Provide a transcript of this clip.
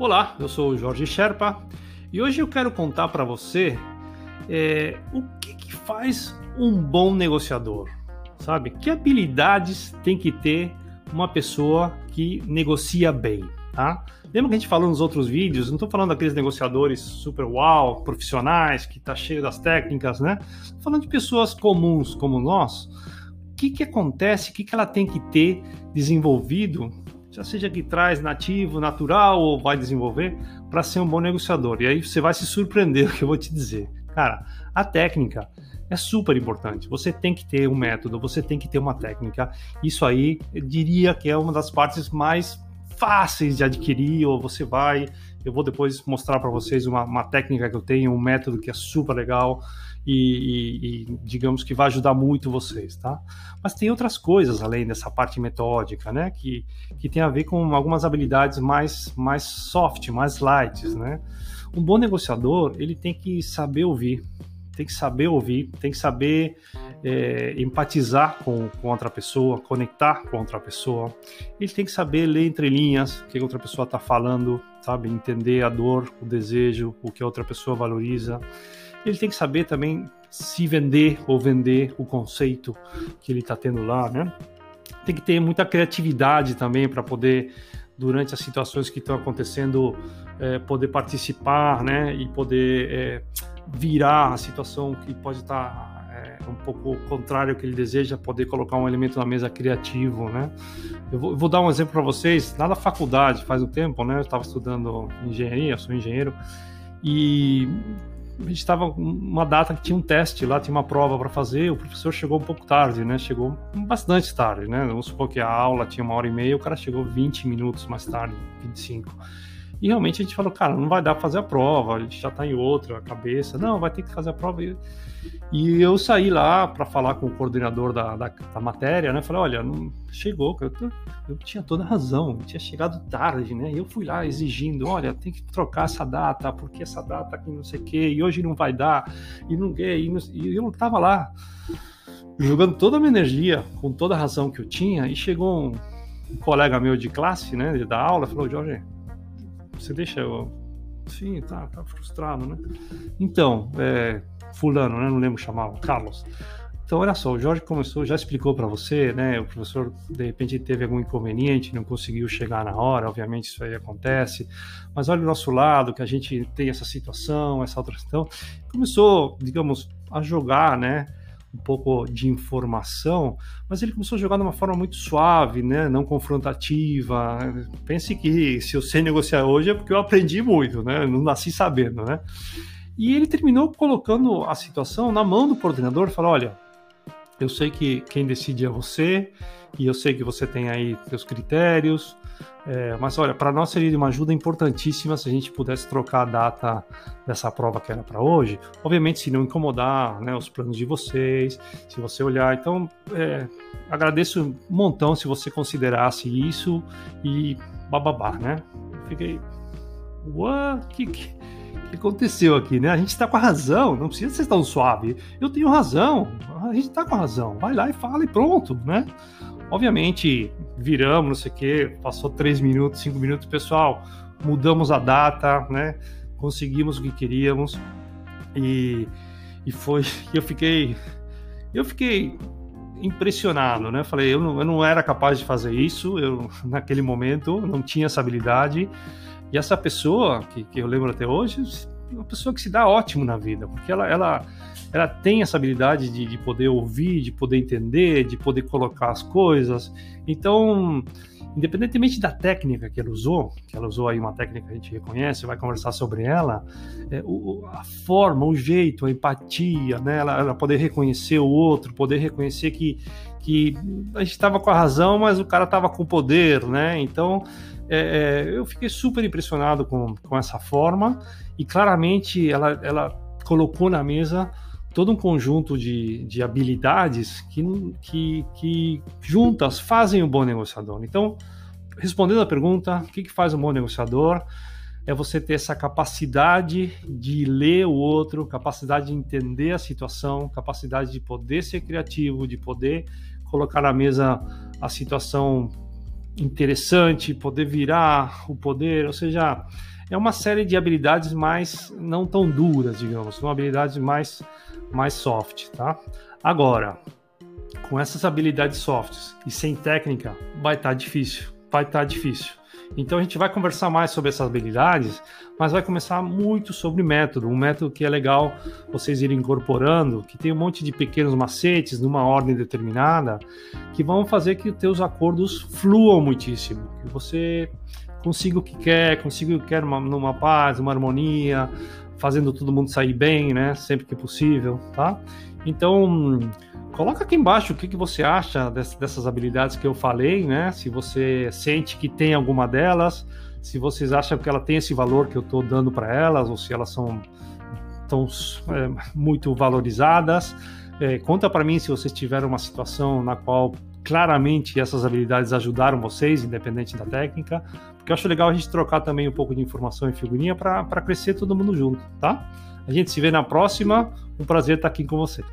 Olá, eu sou o Jorge Sherpa e hoje eu quero contar para você é, o que, que faz um bom negociador, sabe? Que habilidades tem que ter uma pessoa que negocia bem, tá? Lembra que a gente falou nos outros vídeos? Não estou falando daqueles negociadores super uau, profissionais, que tá cheio das técnicas, né? Tô falando de pessoas comuns como nós. O que, que acontece? O que, que ela tem que ter desenvolvido seja que traz nativo, natural ou vai desenvolver, para ser um bom negociador. E aí você vai se surpreender o que eu vou te dizer. Cara, a técnica é super importante. Você tem que ter um método, você tem que ter uma técnica. Isso aí, eu diria que é uma das partes mais fáceis de adquirir, ou você vai. Eu vou depois mostrar para vocês uma, uma técnica que eu tenho, um método que é super legal e, e, e, digamos que vai ajudar muito vocês, tá? Mas tem outras coisas além dessa parte metódica, né? Que, que tem a ver com algumas habilidades mais, mais soft, mais light, né? Um bom negociador, ele tem que saber ouvir, tem que saber ouvir, tem que saber é, empatizar com, com outra pessoa, conectar com outra pessoa. Ele tem que saber ler entre linhas o que outra pessoa está falando, sabe? Entender a dor, o desejo, o que a outra pessoa valoriza ele tem que saber também se vender ou vender o conceito que ele está tendo lá, né? Tem que ter muita criatividade também para poder, durante as situações que estão acontecendo, é, poder participar, né? E poder é, virar a situação que pode estar tá, é, um pouco contrário ao que ele deseja, poder colocar um elemento na mesa criativo, né? Eu vou, eu vou dar um exemplo para vocês. Lá na faculdade, faz um tempo, né? Eu estava estudando engenharia, sou engenheiro, e a gente estava uma data que tinha um teste lá, tinha uma prova para fazer, o professor chegou um pouco tarde, né? Chegou bastante tarde, né? Vamos supor que a aula tinha uma hora e meia, o cara chegou 20 minutos mais tarde, 25. E realmente a gente falou, cara, não vai dar pra fazer a prova, a gente já tá em outra cabeça, não, vai ter que fazer a prova. E eu saí lá para falar com o coordenador da, da, da, matéria, né? Falei, olha, não chegou, eu, tô, eu tinha toda a razão, tinha chegado tarde, né? E eu fui lá exigindo, olha, tem que trocar essa data, porque essa data aqui não sei o quê, e hoje não vai dar, e não e, e eu tava lá jogando toda a minha energia, com toda a razão que eu tinha, e chegou um, um colega meu de classe, né, da aula, falou, Jorge, você deixa eu. Sim, tá, tá frustrado, né? Então, é, fulano, né? Não lembro chamava, Carlos. Então, olha só, o Jorge começou, já explicou para você, né? O professor, de repente, teve algum inconveniente, não conseguiu chegar na hora, obviamente isso aí acontece. Mas olha o nosso lado, que a gente tem essa situação, essa outra questão. Começou, digamos, a jogar, né? Um pouco de informação, mas ele começou a jogar de uma forma muito suave, né? não confrontativa. Pense que se eu sei negociar hoje é porque eu aprendi muito, né? não nasci sabendo. Né? E ele terminou colocando a situação na mão do coordenador falou: olha, eu sei que quem decide é você, e eu sei que você tem aí seus critérios, é, mas olha, para nós seria uma ajuda importantíssima se a gente pudesse trocar a data dessa prova que era para hoje. Obviamente, se não incomodar né, os planos de vocês, se você olhar. Então, é, agradeço um montão se você considerasse isso e bababá, né? Fiquei. What? Que, que, que aconteceu aqui, né? A gente está com a razão, não precisa ser tão suave. Eu tenho razão, a gente está com a razão. Vai lá e fala e pronto, né? Obviamente, viramos, não sei o quê, passou três minutos, cinco minutos, pessoal, mudamos a data, né? Conseguimos o que queríamos e, e foi. Eu fiquei, eu fiquei impressionado, né? Falei, eu não, eu não era capaz de fazer isso, eu naquele momento não tinha essa habilidade. E essa pessoa, que, que eu lembro até hoje, é uma pessoa que se dá ótimo na vida, porque ela, ela, ela tem essa habilidade de, de poder ouvir, de poder entender, de poder colocar as coisas. Então, independentemente da técnica que ela usou, que ela usou aí uma técnica que a gente reconhece, vai conversar sobre ela, é, o, a forma, o jeito, a empatia, né? ela, ela poder reconhecer o outro, poder reconhecer que, que a gente estava com a razão, mas o cara estava com o poder, né? Então, é, é, eu fiquei super impressionado com, com essa forma e claramente ela, ela colocou na mesa todo um conjunto de, de habilidades que, que, que juntas fazem um bom negociador. Então, respondendo a pergunta, o que, que faz um bom negociador? É você ter essa capacidade de ler o outro, capacidade de entender a situação, capacidade de poder ser criativo, de poder colocar na mesa a situação interessante, poder virar o poder, ou seja, é uma série de habilidades mais não tão duras, digamos, são habilidades mais mais soft, tá? Agora, com essas habilidades softs e sem técnica, vai estar tá difícil, vai estar tá difícil. Então a gente vai conversar mais sobre essas habilidades, mas vai começar muito sobre método, um método que é legal vocês irem incorporando, que tem um monte de pequenos macetes numa ordem determinada, que vão fazer que os teus acordos fluam muitíssimo, que você consiga o que quer, consiga o que quer numa paz, uma harmonia, fazendo todo mundo sair bem, né? Sempre que possível, tá? Então, coloca aqui embaixo o que, que você acha dessas habilidades que eu falei, né? Se você sente que tem alguma delas, se vocês acham que ela tem esse valor que eu estou dando para elas, ou se elas são tão é, muito valorizadas. É, conta para mim se vocês tiveram uma situação na qual claramente essas habilidades ajudaram vocês, independente da técnica, porque eu acho legal a gente trocar também um pouco de informação e figurinha para crescer todo mundo junto, tá? A gente se vê na próxima. Um prazer estar aqui com você.